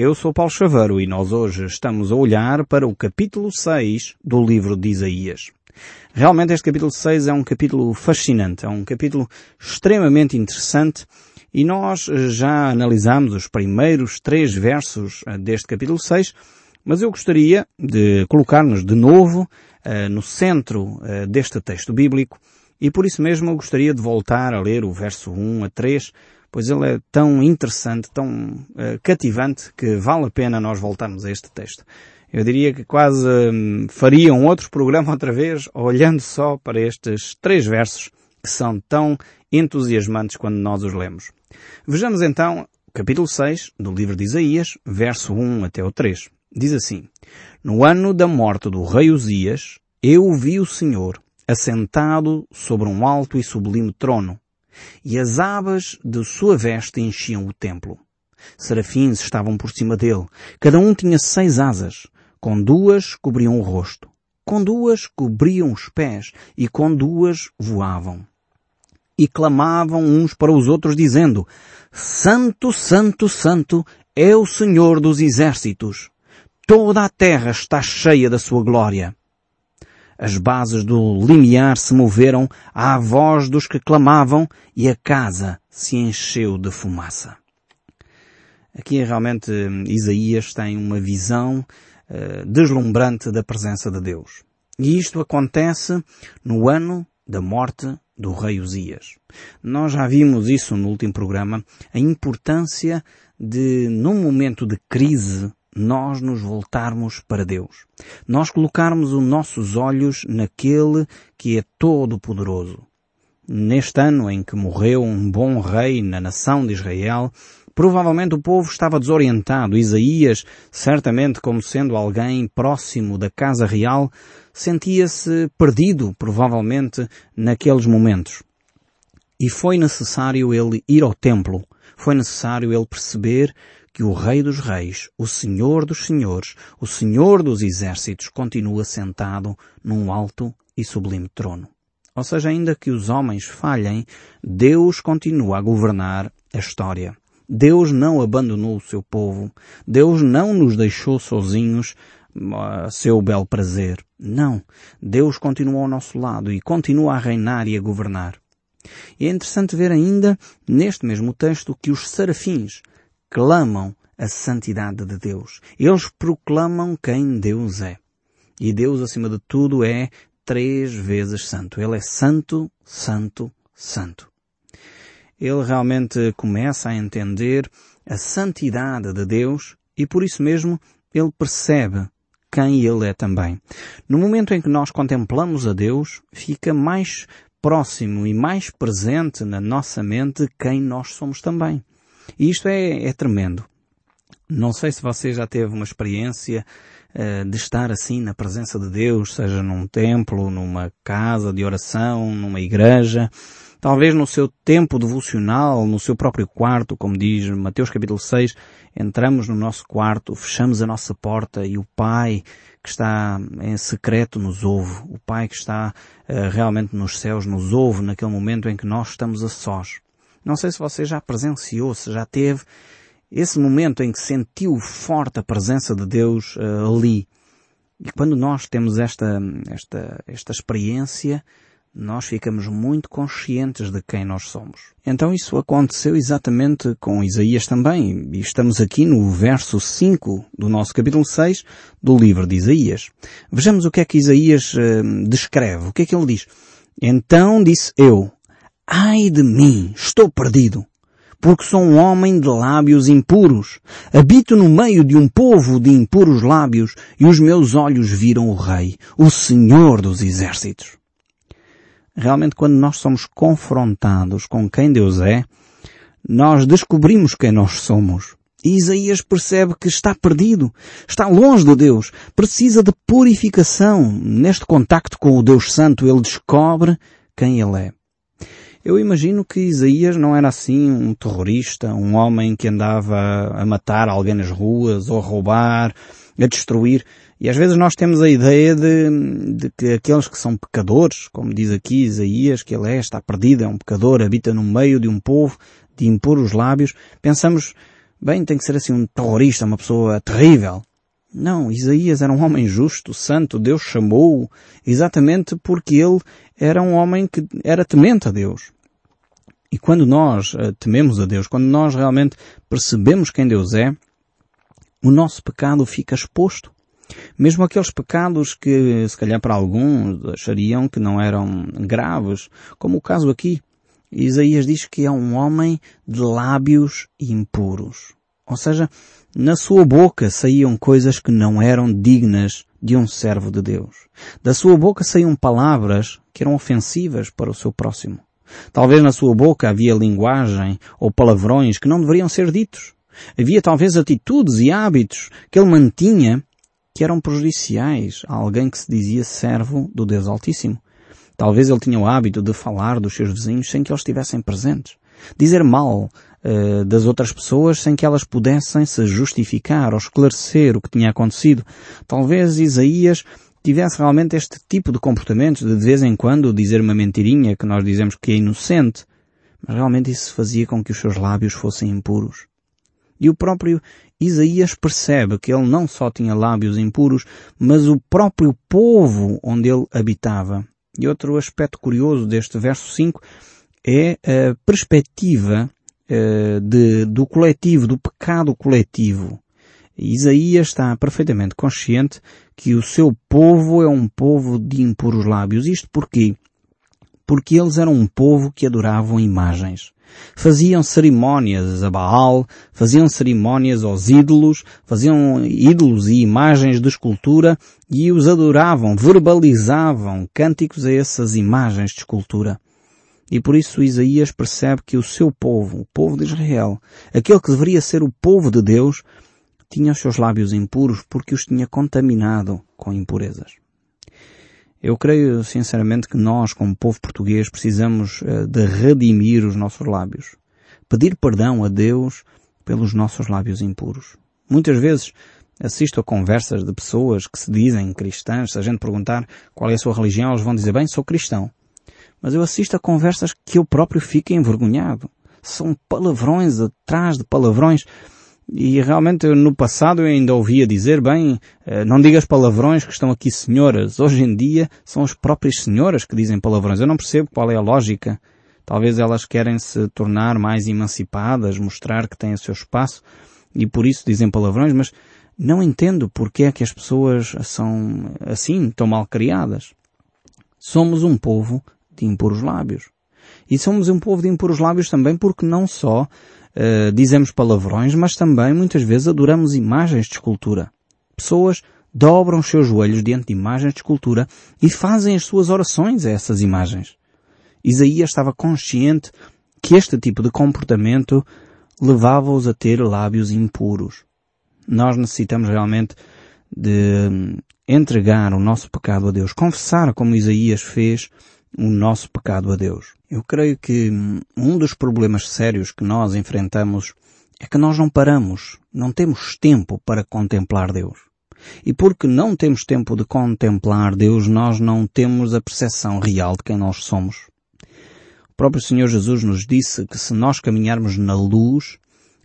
Eu sou Paulo Chaveiro e nós hoje estamos a olhar para o capítulo 6 do livro de Isaías. Realmente este capítulo 6 é um capítulo fascinante, é um capítulo extremamente interessante e nós já analisamos os primeiros três versos eh, deste capítulo 6, mas eu gostaria de colocar-nos de novo uh, no centro uh, deste texto bíblico e por isso mesmo eu gostaria de voltar a ler o verso 1 a 3, pois ele é tão interessante, tão uh, cativante, que vale a pena nós voltarmos a este texto. Eu diria que quase um, faria um outro programa outra vez, olhando só para estes três versos que são tão entusiasmantes quando nós os lemos. Vejamos então o capítulo 6 do livro de Isaías, verso 1 até o 3. Diz assim, No ano da morte do rei Uzias, eu vi o Senhor assentado sobre um alto e sublime trono, e as abas de sua veste enchiam o templo. Serafins estavam por cima dele, cada um tinha seis asas, com duas cobriam o rosto, com duas cobriam os pés, e com duas voavam. E clamavam uns para os outros dizendo, Santo, Santo, Santo é o Senhor dos exércitos. Toda a terra está cheia da sua glória. As bases do limiar se moveram à voz dos que clamavam e a casa se encheu de fumaça. Aqui realmente Isaías tem uma visão uh, deslumbrante da presença de Deus. E isto acontece no ano da morte do rei Uzias. Nós já vimos isso no último programa, a importância de, num momento de crise, nós nos voltarmos para Deus. Nós colocarmos os nossos olhos naquele que é todo-poderoso. Neste ano em que morreu um bom rei na nação de Israel, provavelmente o povo estava desorientado. Isaías, certamente como sendo alguém próximo da casa real, sentia-se perdido, provavelmente, naqueles momentos. E foi necessário ele ir ao templo. Foi necessário ele perceber que o Rei dos Reis, o Senhor dos Senhores, o Senhor dos Exércitos continua sentado num alto e sublime trono. Ou seja, ainda que os homens falhem, Deus continua a governar a história. Deus não abandonou o seu povo. Deus não nos deixou sozinhos a seu belo prazer. Não. Deus continua ao nosso lado e continua a reinar e a governar. E é interessante ver ainda, neste mesmo texto, que os serafins clamam a santidade de Deus. Eles proclamam quem Deus é. E Deus, acima de tudo, é três vezes santo. Ele é santo, santo, santo. Ele realmente começa a entender a santidade de Deus e por isso mesmo ele percebe quem ele é também. No momento em que nós contemplamos a Deus, fica mais próximo e mais presente na nossa mente quem nós somos também. E isto é, é tremendo. Não sei se você já teve uma experiência uh, de estar assim na presença de Deus, seja num templo, numa casa de oração, numa igreja, talvez no seu tempo devocional, no seu próprio quarto, como diz Mateus capítulo 6, entramos no nosso quarto, fechamos a nossa porta e o Pai que está em secreto nos ouve, o Pai que está uh, realmente nos céus nos ouve naquele momento em que nós estamos a sós. Não sei se você já presenciou, se já teve esse momento em que sentiu forte a presença de Deus uh, ali. E quando nós temos esta, esta, esta experiência, nós ficamos muito conscientes de quem nós somos. Então isso aconteceu exatamente com Isaías também, e estamos aqui no verso 5 do nosso capítulo 6 do livro de Isaías. Vejamos o que é que Isaías uh, descreve, o que é que ele diz. Então disse eu, Ai de mim, estou perdido, porque sou um homem de lábios impuros. Habito no meio de um povo de impuros lábios e os meus olhos viram o Rei, o Senhor dos Exércitos. Realmente quando nós somos confrontados com quem Deus é, nós descobrimos quem nós somos. E Isaías percebe que está perdido, está longe de Deus, precisa de purificação. Neste contacto com o Deus Santo, ele descobre quem ele é. Eu imagino que Isaías não era assim um terrorista, um homem que andava a matar alguém nas ruas, ou a roubar, a destruir. E às vezes nós temos a ideia de, de, que aqueles que são pecadores, como diz aqui Isaías, que ele é, está perdido, é um pecador, habita no meio de um povo de impor os lábios, pensamos, bem, tem que ser assim um terrorista, uma pessoa terrível. Não, Isaías era um homem justo, santo, Deus chamou-o exatamente porque ele era um homem que era temente a Deus. E quando nós uh, tememos a Deus, quando nós realmente percebemos quem Deus é, o nosso pecado fica exposto. Mesmo aqueles pecados que, se calhar para alguns, achariam que não eram graves, como o caso aqui. Isaías diz que é um homem de lábios impuros. Ou seja, na sua boca saíam coisas que não eram dignas de um servo de Deus. Da sua boca saíam palavras que eram ofensivas para o seu próximo. Talvez na sua boca havia linguagem ou palavrões que não deveriam ser ditos. Havia talvez atitudes e hábitos que ele mantinha que eram prejudiciais a alguém que se dizia servo do Deus Altíssimo. Talvez ele tinha o hábito de falar dos seus vizinhos sem que eles estivessem presentes. Dizer mal uh, das outras pessoas sem que elas pudessem se justificar ou esclarecer o que tinha acontecido. Talvez Isaías tivesse realmente este tipo de comportamento de de vez em quando dizer uma mentirinha que nós dizemos que é inocente, mas realmente isso fazia com que os seus lábios fossem impuros. E o próprio Isaías percebe que ele não só tinha lábios impuros, mas o próprio povo onde ele habitava. E outro aspecto curioso deste verso 5 é a perspectiva uh, de, do coletivo, do pecado coletivo. Isaías está perfeitamente consciente que o seu povo é um povo de impuros lábios. Isto porquê? Porque eles eram um povo que adoravam imagens. Faziam cerimónias a Baal, faziam cerimónias aos ídolos, faziam ídolos e imagens de escultura e os adoravam, verbalizavam cânticos a essas imagens de escultura. E por isso Isaías percebe que o seu povo, o povo de Israel, aquele que deveria ser o povo de Deus, tinha os seus lábios impuros porque os tinha contaminado com impurezas. Eu creio sinceramente que nós, como povo português, precisamos eh, de redimir os nossos lábios. Pedir perdão a Deus pelos nossos lábios impuros. Muitas vezes assisto a conversas de pessoas que se dizem cristãs. Se a gente perguntar qual é a sua religião, eles vão dizer, bem, sou cristão. Mas eu assisto a conversas que eu próprio fico envergonhado. São palavrões atrás de palavrões. E realmente no passado eu ainda ouvia dizer, bem, eh, não digas palavrões que estão aqui senhoras. Hoje em dia são as próprias senhoras que dizem palavrões. Eu não percebo qual é a lógica. Talvez elas querem se tornar mais emancipadas, mostrar que têm o seu espaço e por isso dizem palavrões, mas não entendo porque é que as pessoas são assim, tão mal criadas. Somos um povo de impuros lábios. E somos um povo de impuros lábios também porque não só uh, dizemos palavrões, mas também muitas vezes adoramos imagens de escultura. Pessoas dobram os seus joelhos diante de imagens de escultura e fazem as suas orações a essas imagens. Isaías estava consciente que este tipo de comportamento levava-os a ter lábios impuros. Nós necessitamos realmente de hum, entregar o nosso pecado a Deus, confessar como Isaías fez o nosso pecado a Deus. Eu creio que um dos problemas sérios que nós enfrentamos é que nós não paramos, não temos tempo para contemplar Deus. E porque não temos tempo de contemplar Deus, nós não temos a percepção real de quem nós somos. O próprio Senhor Jesus nos disse que se nós caminharmos na luz,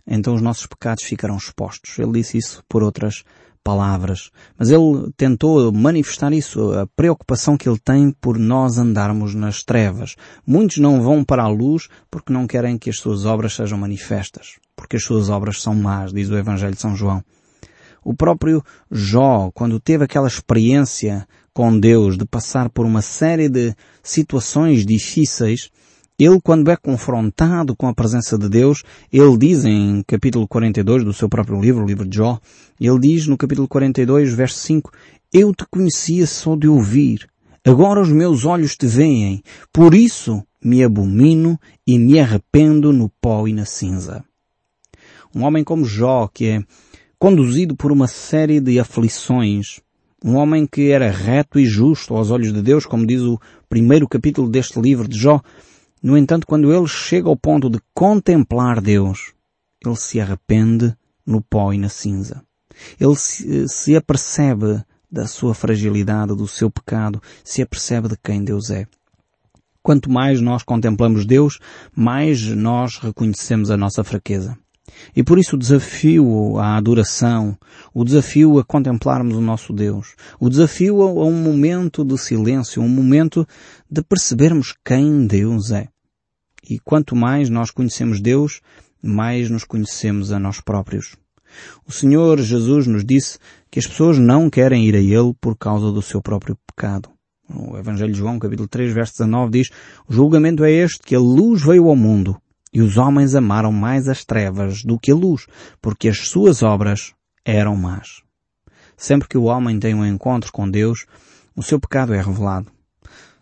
então os nossos pecados ficarão expostos. Ele disse isso por outras palavras, mas ele tentou manifestar isso, a preocupação que ele tem por nós andarmos nas trevas. Muitos não vão para a luz porque não querem que as suas obras sejam manifestas, porque as suas obras são más, diz o Evangelho de São João. O próprio Jó, quando teve aquela experiência com Deus de passar por uma série de situações difíceis, ele, quando é confrontado com a presença de Deus, ele diz em capítulo 42 do seu próprio livro, o livro de Jó, ele diz no capítulo 42, verso 5, Eu te conhecia só de ouvir, agora os meus olhos te veem, por isso me abomino e me arrependo no pó e na cinza. Um homem como Jó, que é conduzido por uma série de aflições, um homem que era reto e justo aos olhos de Deus, como diz o primeiro capítulo deste livro de Jó, no entanto, quando ele chega ao ponto de contemplar Deus, ele se arrepende no pó e na cinza. Ele se, se apercebe da sua fragilidade, do seu pecado, se apercebe de quem Deus é. Quanto mais nós contemplamos Deus, mais nós reconhecemos a nossa fraqueza. E por isso o desafio à adoração, o desafio a contemplarmos o nosso Deus, o desafio a um momento de silêncio, um momento de percebermos quem Deus é. E quanto mais nós conhecemos Deus, mais nos conhecemos a nós próprios. O Senhor Jesus nos disse que as pessoas não querem ir a Ele por causa do seu próprio pecado. O Evangelho de João, capítulo 3, verso 19 diz, o julgamento é este, que a luz veio ao mundo, e os homens amaram mais as trevas do que a luz, porque as suas obras eram más. Sempre que o homem tem um encontro com Deus, o seu pecado é revelado.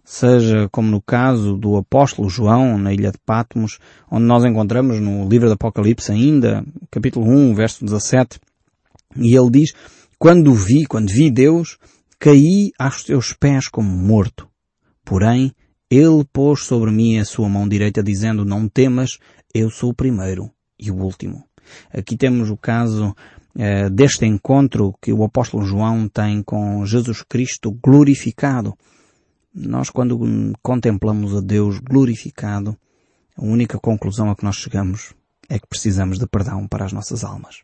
Seja como no caso do apóstolo João, na ilha de Patmos, onde nós encontramos no livro do Apocalipse ainda, capítulo 1, verso 17, e ele diz, quando vi, quando vi Deus, caí aos teus pés como morto. Porém, ele pôs sobre mim a sua mão direita dizendo, não temas, eu sou o primeiro e o último. Aqui temos o caso eh, deste encontro que o apóstolo João tem com Jesus Cristo glorificado. Nós quando contemplamos a Deus glorificado, a única conclusão a que nós chegamos é que precisamos de perdão para as nossas almas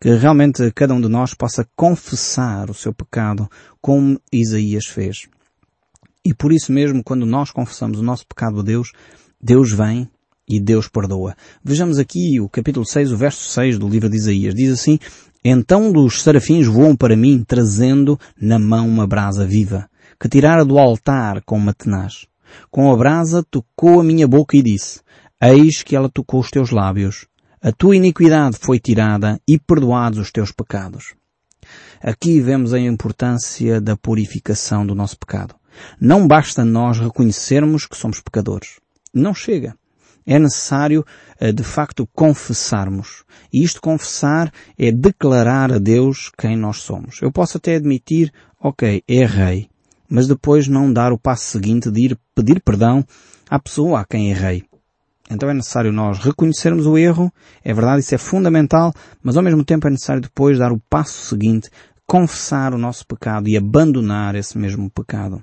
que realmente cada um de nós possa confessar o seu pecado como Isaías fez. E por isso mesmo, quando nós confessamos o nosso pecado a Deus, Deus vem e Deus perdoa. Vejamos aqui o capítulo 6, o verso 6 do livro de Isaías. Diz assim, Então dos serafins voam para mim, trazendo na mão uma brasa viva, que tirara do altar com uma tenaz. Com a brasa tocou a minha boca e disse, Eis que ela tocou os teus lábios. A tua iniquidade foi tirada e perdoados os teus pecados. Aqui vemos a importância da purificação do nosso pecado. Não basta nós reconhecermos que somos pecadores. Não chega. É necessário, eh, de facto, confessarmos. E isto confessar é declarar a Deus quem nós somos. Eu posso até admitir, ok, errei, mas depois não dar o passo seguinte de ir pedir perdão à pessoa a quem errei. Então é necessário nós reconhecermos o erro, é verdade, isso é fundamental, mas ao mesmo tempo é necessário depois dar o passo seguinte, confessar o nosso pecado e abandonar esse mesmo pecado.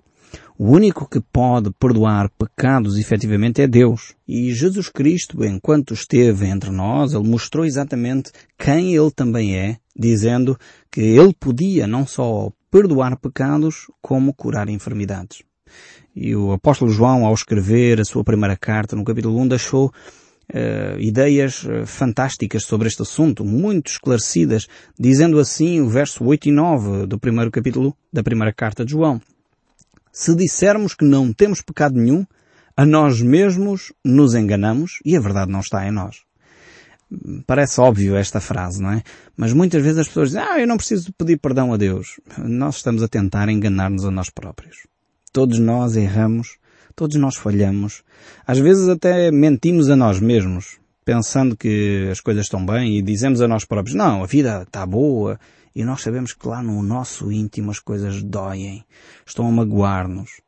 O único que pode perdoar pecados efetivamente é Deus. E Jesus Cristo, enquanto esteve entre nós, Ele mostrou exatamente quem Ele também é, dizendo que Ele podia não só perdoar pecados, como curar enfermidades. E o apóstolo João, ao escrever a sua primeira carta, no capítulo 1, deixou uh, ideias uh, fantásticas sobre este assunto, muito esclarecidas, dizendo assim o verso 8 e 9 do primeiro capítulo da primeira carta de João. Se dissermos que não temos pecado nenhum, a nós mesmos nos enganamos e a verdade não está em nós. Parece óbvio esta frase, não é? Mas muitas vezes as pessoas dizem, ah, eu não preciso pedir perdão a Deus. Nós estamos a tentar enganar-nos a nós próprios. Todos nós erramos, todos nós falhamos. Às vezes até mentimos a nós mesmos, pensando que as coisas estão bem e dizemos a nós próprios, não, a vida está boa. E nós sabemos que lá no nosso íntimo as coisas doem, estão a magoar-nos.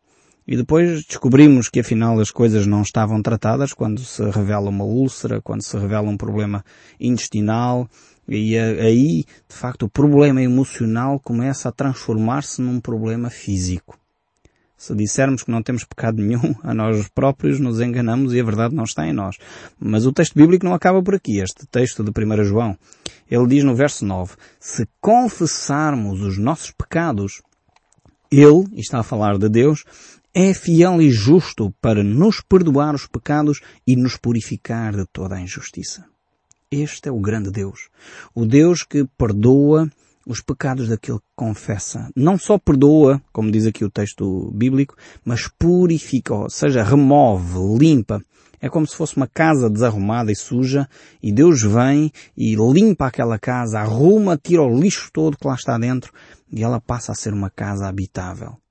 E depois descobrimos que afinal as coisas não estavam tratadas quando se revela uma úlcera, quando se revela um problema intestinal, e aí, de facto, o problema emocional começa a transformar-se num problema físico. Se dissermos que não temos pecado nenhum, a nós próprios nos enganamos e a verdade não está em nós. Mas o texto bíblico não acaba por aqui. Este texto de 1 João, ele diz no verso 9, se confessarmos os nossos pecados, ele, está a falar de Deus, é fiel e justo para nos perdoar os pecados e nos purificar de toda a injustiça. Este é o grande Deus. O Deus que perdoa os pecados daquele que confessa. Não só perdoa, como diz aqui o texto bíblico, mas purifica, ou seja, remove, limpa. É como se fosse uma casa desarrumada e suja e Deus vem e limpa aquela casa, arruma, tira o lixo todo que lá está dentro e ela passa a ser uma casa habitável.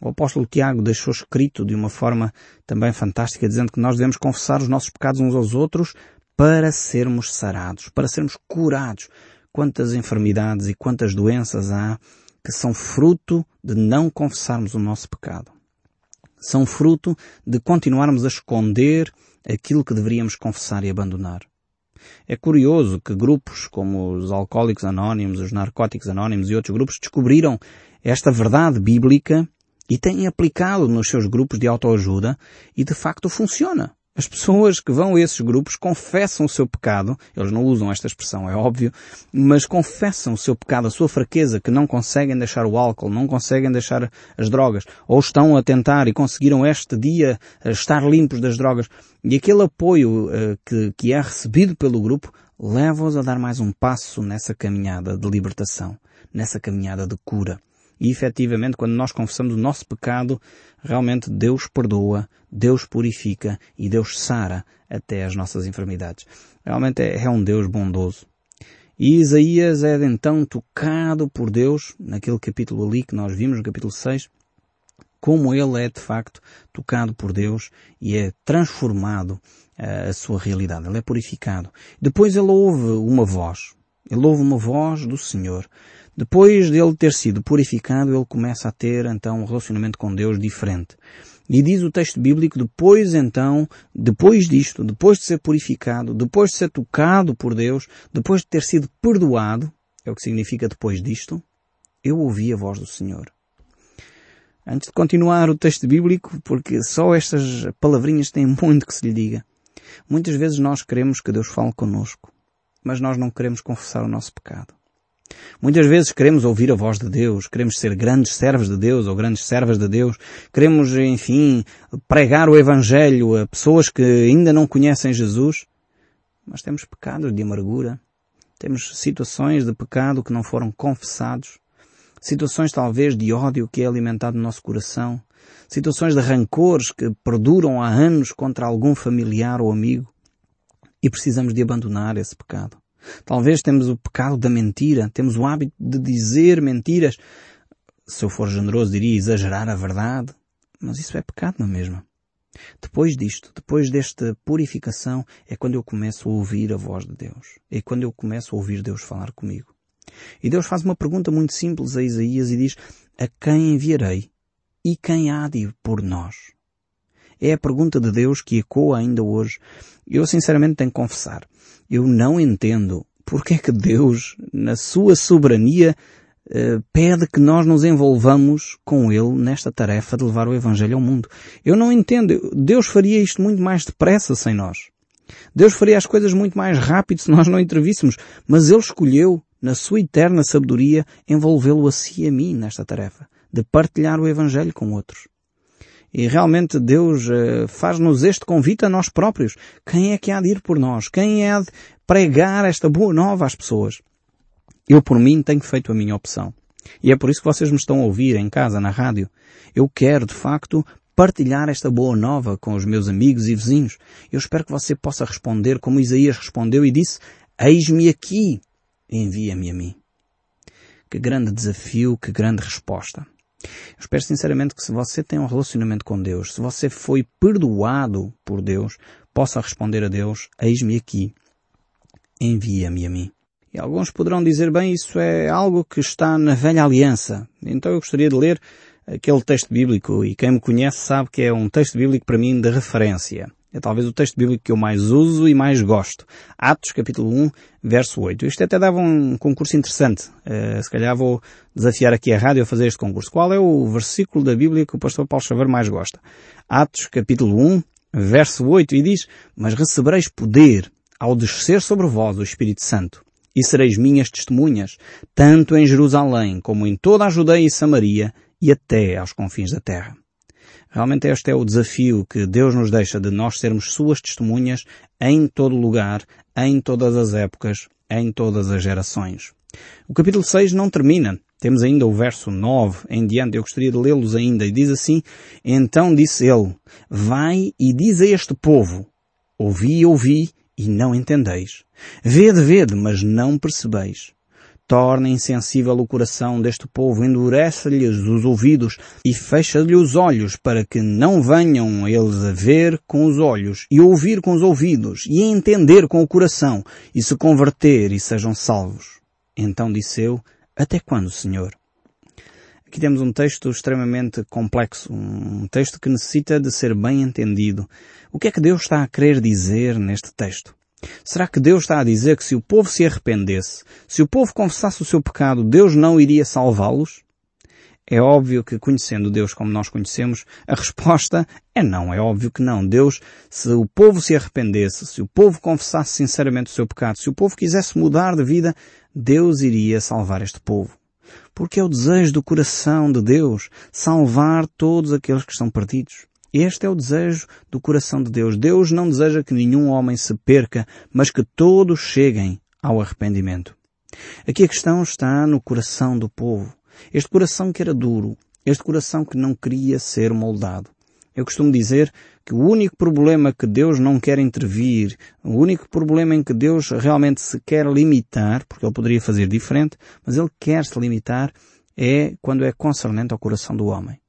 O apóstolo Tiago deixou escrito de uma forma também fantástica, dizendo que nós devemos confessar os nossos pecados uns aos outros para sermos sarados, para sermos curados, quantas enfermidades e quantas doenças há que são fruto de não confessarmos o nosso pecado. São fruto de continuarmos a esconder aquilo que deveríamos confessar e abandonar. É curioso que grupos como os alcoólicos anónimos, os narcóticos anónimos e outros grupos descobriram esta verdade bíblica e têm aplicado nos seus grupos de autoajuda e de facto funciona. As pessoas que vão a esses grupos confessam o seu pecado, eles não usam esta expressão, é óbvio, mas confessam o seu pecado, a sua fraqueza, que não conseguem deixar o álcool, não conseguem deixar as drogas, ou estão a tentar e conseguiram este dia eh, estar limpos das drogas. E aquele apoio uh, que, que é recebido pelo grupo leva-os a dar mais um passo nessa caminhada de libertação, nessa caminhada de cura. E efetivamente, quando nós confessamos o nosso pecado, realmente Deus perdoa, Deus purifica e Deus sara até as nossas enfermidades. Realmente é, é um Deus bondoso. E Isaías é então tocado por Deus, naquele capítulo ali que nós vimos, no capítulo 6, como ele é de facto tocado por Deus e é transformado uh, a sua realidade. Ele é purificado. Depois ele ouve uma voz. Ele ouve uma voz do Senhor. Depois dele ter sido purificado, ele começa a ter então um relacionamento com Deus diferente. E diz o texto bíblico, depois então, depois disto, depois de ser purificado, depois de ser tocado por Deus, depois de ter sido perdoado, é o que significa depois disto, eu ouvi a voz do Senhor. Antes de continuar o texto bíblico, porque só estas palavrinhas têm muito que se lhe diga. Muitas vezes nós queremos que Deus fale connosco, mas nós não queremos confessar o nosso pecado. Muitas vezes queremos ouvir a voz de Deus, queremos ser grandes servos de Deus ou grandes servas de Deus, queremos, enfim, pregar o Evangelho a pessoas que ainda não conhecem Jesus, mas temos pecados de amargura, temos situações de pecado que não foram confessados, situações talvez de ódio que é alimentado no nosso coração, situações de rancores que perduram há anos contra algum familiar ou amigo, e precisamos de abandonar esse pecado. Talvez temos o pecado da mentira, temos o hábito de dizer mentiras. Se eu for generoso diria exagerar a verdade, mas isso é pecado na mesma. Depois disto, depois desta purificação, é quando eu começo a ouvir a voz de Deus. É quando eu começo a ouvir Deus falar comigo. E Deus faz uma pergunta muito simples a Isaías e diz, a quem enviarei? E quem há de ir por nós? É a pergunta de Deus que ecoa ainda hoje. Eu sinceramente tenho que confessar eu não entendo porque é que Deus, na sua soberania, eh, pede que nós nos envolvamos com Ele nesta tarefa de levar o Evangelho ao mundo. Eu não entendo. Deus faria isto muito mais depressa sem nós. Deus faria as coisas muito mais rápido se nós não intervíssemos. Mas Ele escolheu, na sua eterna sabedoria, envolvê-lo a si e a mim nesta tarefa, de partilhar o Evangelho com outros. E realmente Deus uh, faz-nos este convite a nós próprios. Quem é que há de ir por nós? Quem é de pregar esta boa nova às pessoas? Eu, por mim, tenho feito a minha opção. E é por isso que vocês me estão a ouvir em casa, na rádio. Eu quero, de facto, partilhar esta boa nova com os meus amigos e vizinhos. Eu espero que você possa responder como Isaías respondeu e disse, Eis-me aqui, envia-me a mim. Que grande desafio, que grande resposta. Eu espero sinceramente que se você tem um relacionamento com Deus, se você foi perdoado por Deus, possa responder a Deus, eis-me aqui, envia-me a mim. E alguns poderão dizer, bem, isso é algo que está na velha aliança. Então eu gostaria de ler aquele texto bíblico, e quem me conhece sabe que é um texto bíblico para mim de referência. É talvez o texto bíblico que eu mais uso e mais gosto. Atos, capítulo 1, verso 8. Isto até dava um concurso interessante. Uh, se calhar vou desafiar aqui a rádio a fazer este concurso. Qual é o versículo da Bíblia que o pastor Paulo Xavier mais gosta? Atos, capítulo 1, verso 8, e diz, Mas recebereis poder ao descer sobre vós o Espírito Santo, e sereis minhas testemunhas, tanto em Jerusalém como em toda a Judeia e Samaria, e até aos confins da terra. Realmente este é o desafio que Deus nos deixa de nós sermos suas testemunhas em todo lugar, em todas as épocas, em todas as gerações. O capítulo 6 não termina. Temos ainda o verso 9 em diante. Eu gostaria de lê-los ainda. E diz assim, Então disse ele, Vai e diz a este povo, Ouvi, ouvi, e não entendeis. Vede, vede, mas não percebeis torna insensível o coração deste povo, endurece-lhes os ouvidos e fecha-lhe os olhos para que não venham eles a ver com os olhos e ouvir com os ouvidos e a entender com o coração e se converter e sejam salvos. Então disse eu, até quando, Senhor? Aqui temos um texto extremamente complexo, um texto que necessita de ser bem entendido. O que é que Deus está a querer dizer neste texto? Será que Deus está a dizer que se o povo se arrependesse, se o povo confessasse o seu pecado, Deus não iria salvá-los? É óbvio que conhecendo Deus como nós conhecemos, a resposta é não. É óbvio que não. Deus, se o povo se arrependesse, se o povo confessasse sinceramente o seu pecado, se o povo quisesse mudar de vida, Deus iria salvar este povo. Porque é o desejo do coração de Deus salvar todos aqueles que estão perdidos. Este é o desejo do coração de Deus. Deus não deseja que nenhum homem se perca, mas que todos cheguem ao arrependimento. Aqui a questão está no coração do povo. Este coração que era duro, este coração que não queria ser moldado. Eu costumo dizer que o único problema que Deus não quer intervir, o único problema em que Deus realmente se quer limitar, porque Ele poderia fazer diferente, mas Ele quer se limitar, é quando é concernente ao coração do homem.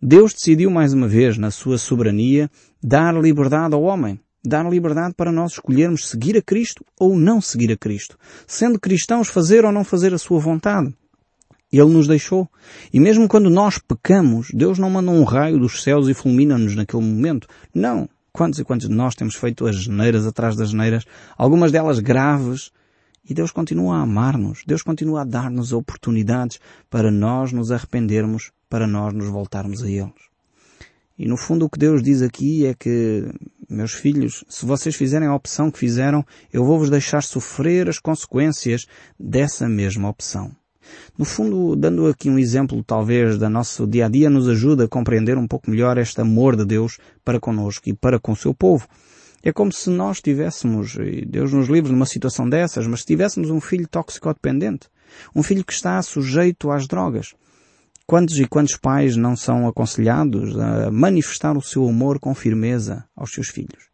Deus decidiu mais uma vez, na sua soberania, dar liberdade ao homem. Dar liberdade para nós escolhermos seguir a Cristo ou não seguir a Cristo. Sendo cristãos, fazer ou não fazer a sua vontade. Ele nos deixou. E mesmo quando nós pecamos, Deus não manda um raio dos céus e fulmina-nos naquele momento. Não. Quantos e quantos de nós temos feito as geneiras atrás das geneiras, algumas delas graves, e Deus continua a amar-nos. Deus continua a dar-nos oportunidades para nós nos arrependermos, para nós nos voltarmos a eles. E no fundo o que Deus diz aqui é que, meus filhos, se vocês fizerem a opção que fizeram, eu vou vos deixar sofrer as consequências dessa mesma opção. No fundo, dando aqui um exemplo talvez da nosso dia a dia, nos ajuda a compreender um pouco melhor este amor de Deus para conosco e para com o seu povo. É como se nós tivéssemos, e Deus nos livre numa situação dessas, mas se tivéssemos um filho toxicodependente, um filho que está sujeito às drogas. Quantos e quantos pais não são aconselhados a manifestar o seu amor com firmeza aos seus filhos?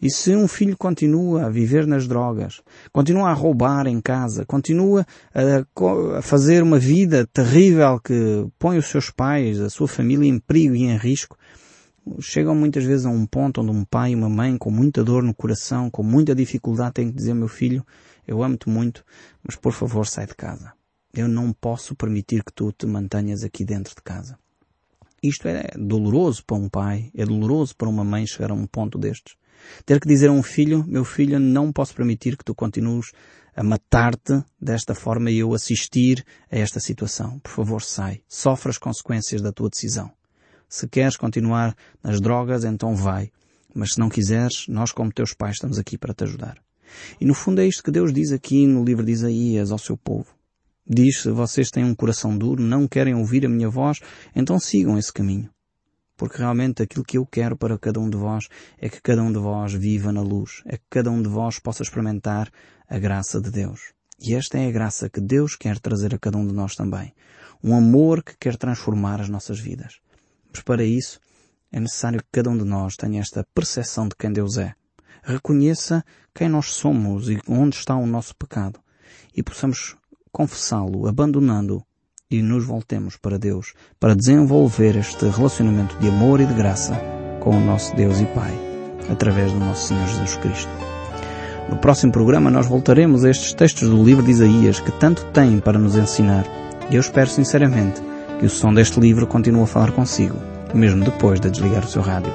E se um filho continua a viver nas drogas, continua a roubar em casa, continua a, a, fazer uma vida terrível que põe os seus pais, a sua família em perigo e em risco, chegam muitas vezes a um ponto onde um pai e uma mãe com muita dor no coração, com muita dificuldade, têm que dizer, meu filho, eu amo-te muito, mas por favor sai de casa. Eu não posso permitir que tu te mantenhas aqui dentro de casa. Isto é doloroso para um pai, é doloroso para uma mãe chegar a um ponto destes. Ter que dizer a um filho, meu filho, não posso permitir que tu continues a matar-te desta forma e eu assistir a esta situação. Por favor, sai. Sofre as consequências da tua decisão. Se queres continuar nas drogas, então vai. Mas se não quiseres, nós como teus pais estamos aqui para te ajudar. E no fundo é isto que Deus diz aqui no livro de Isaías ao seu povo. Diz, vocês têm um coração duro, não querem ouvir a minha voz, então sigam esse caminho porque realmente aquilo que eu quero para cada um de vós é que cada um de vós viva na luz, é que cada um de vós possa experimentar a graça de Deus. E esta é a graça que Deus quer trazer a cada um de nós também. Um amor que quer transformar as nossas vidas. Mas para isso é necessário que cada um de nós tenha esta percepção de quem Deus é. Reconheça quem nós somos e onde está o nosso pecado. E possamos confessá-lo, abandonando e nos voltemos para Deus para desenvolver este relacionamento de amor e de graça com o nosso Deus e Pai, através do nosso Senhor Jesus Cristo. No próximo programa nós voltaremos a estes textos do livro de Isaías que tanto têm para nos ensinar. E eu espero sinceramente que o som deste livro continue a falar consigo, mesmo depois de desligar o seu rádio.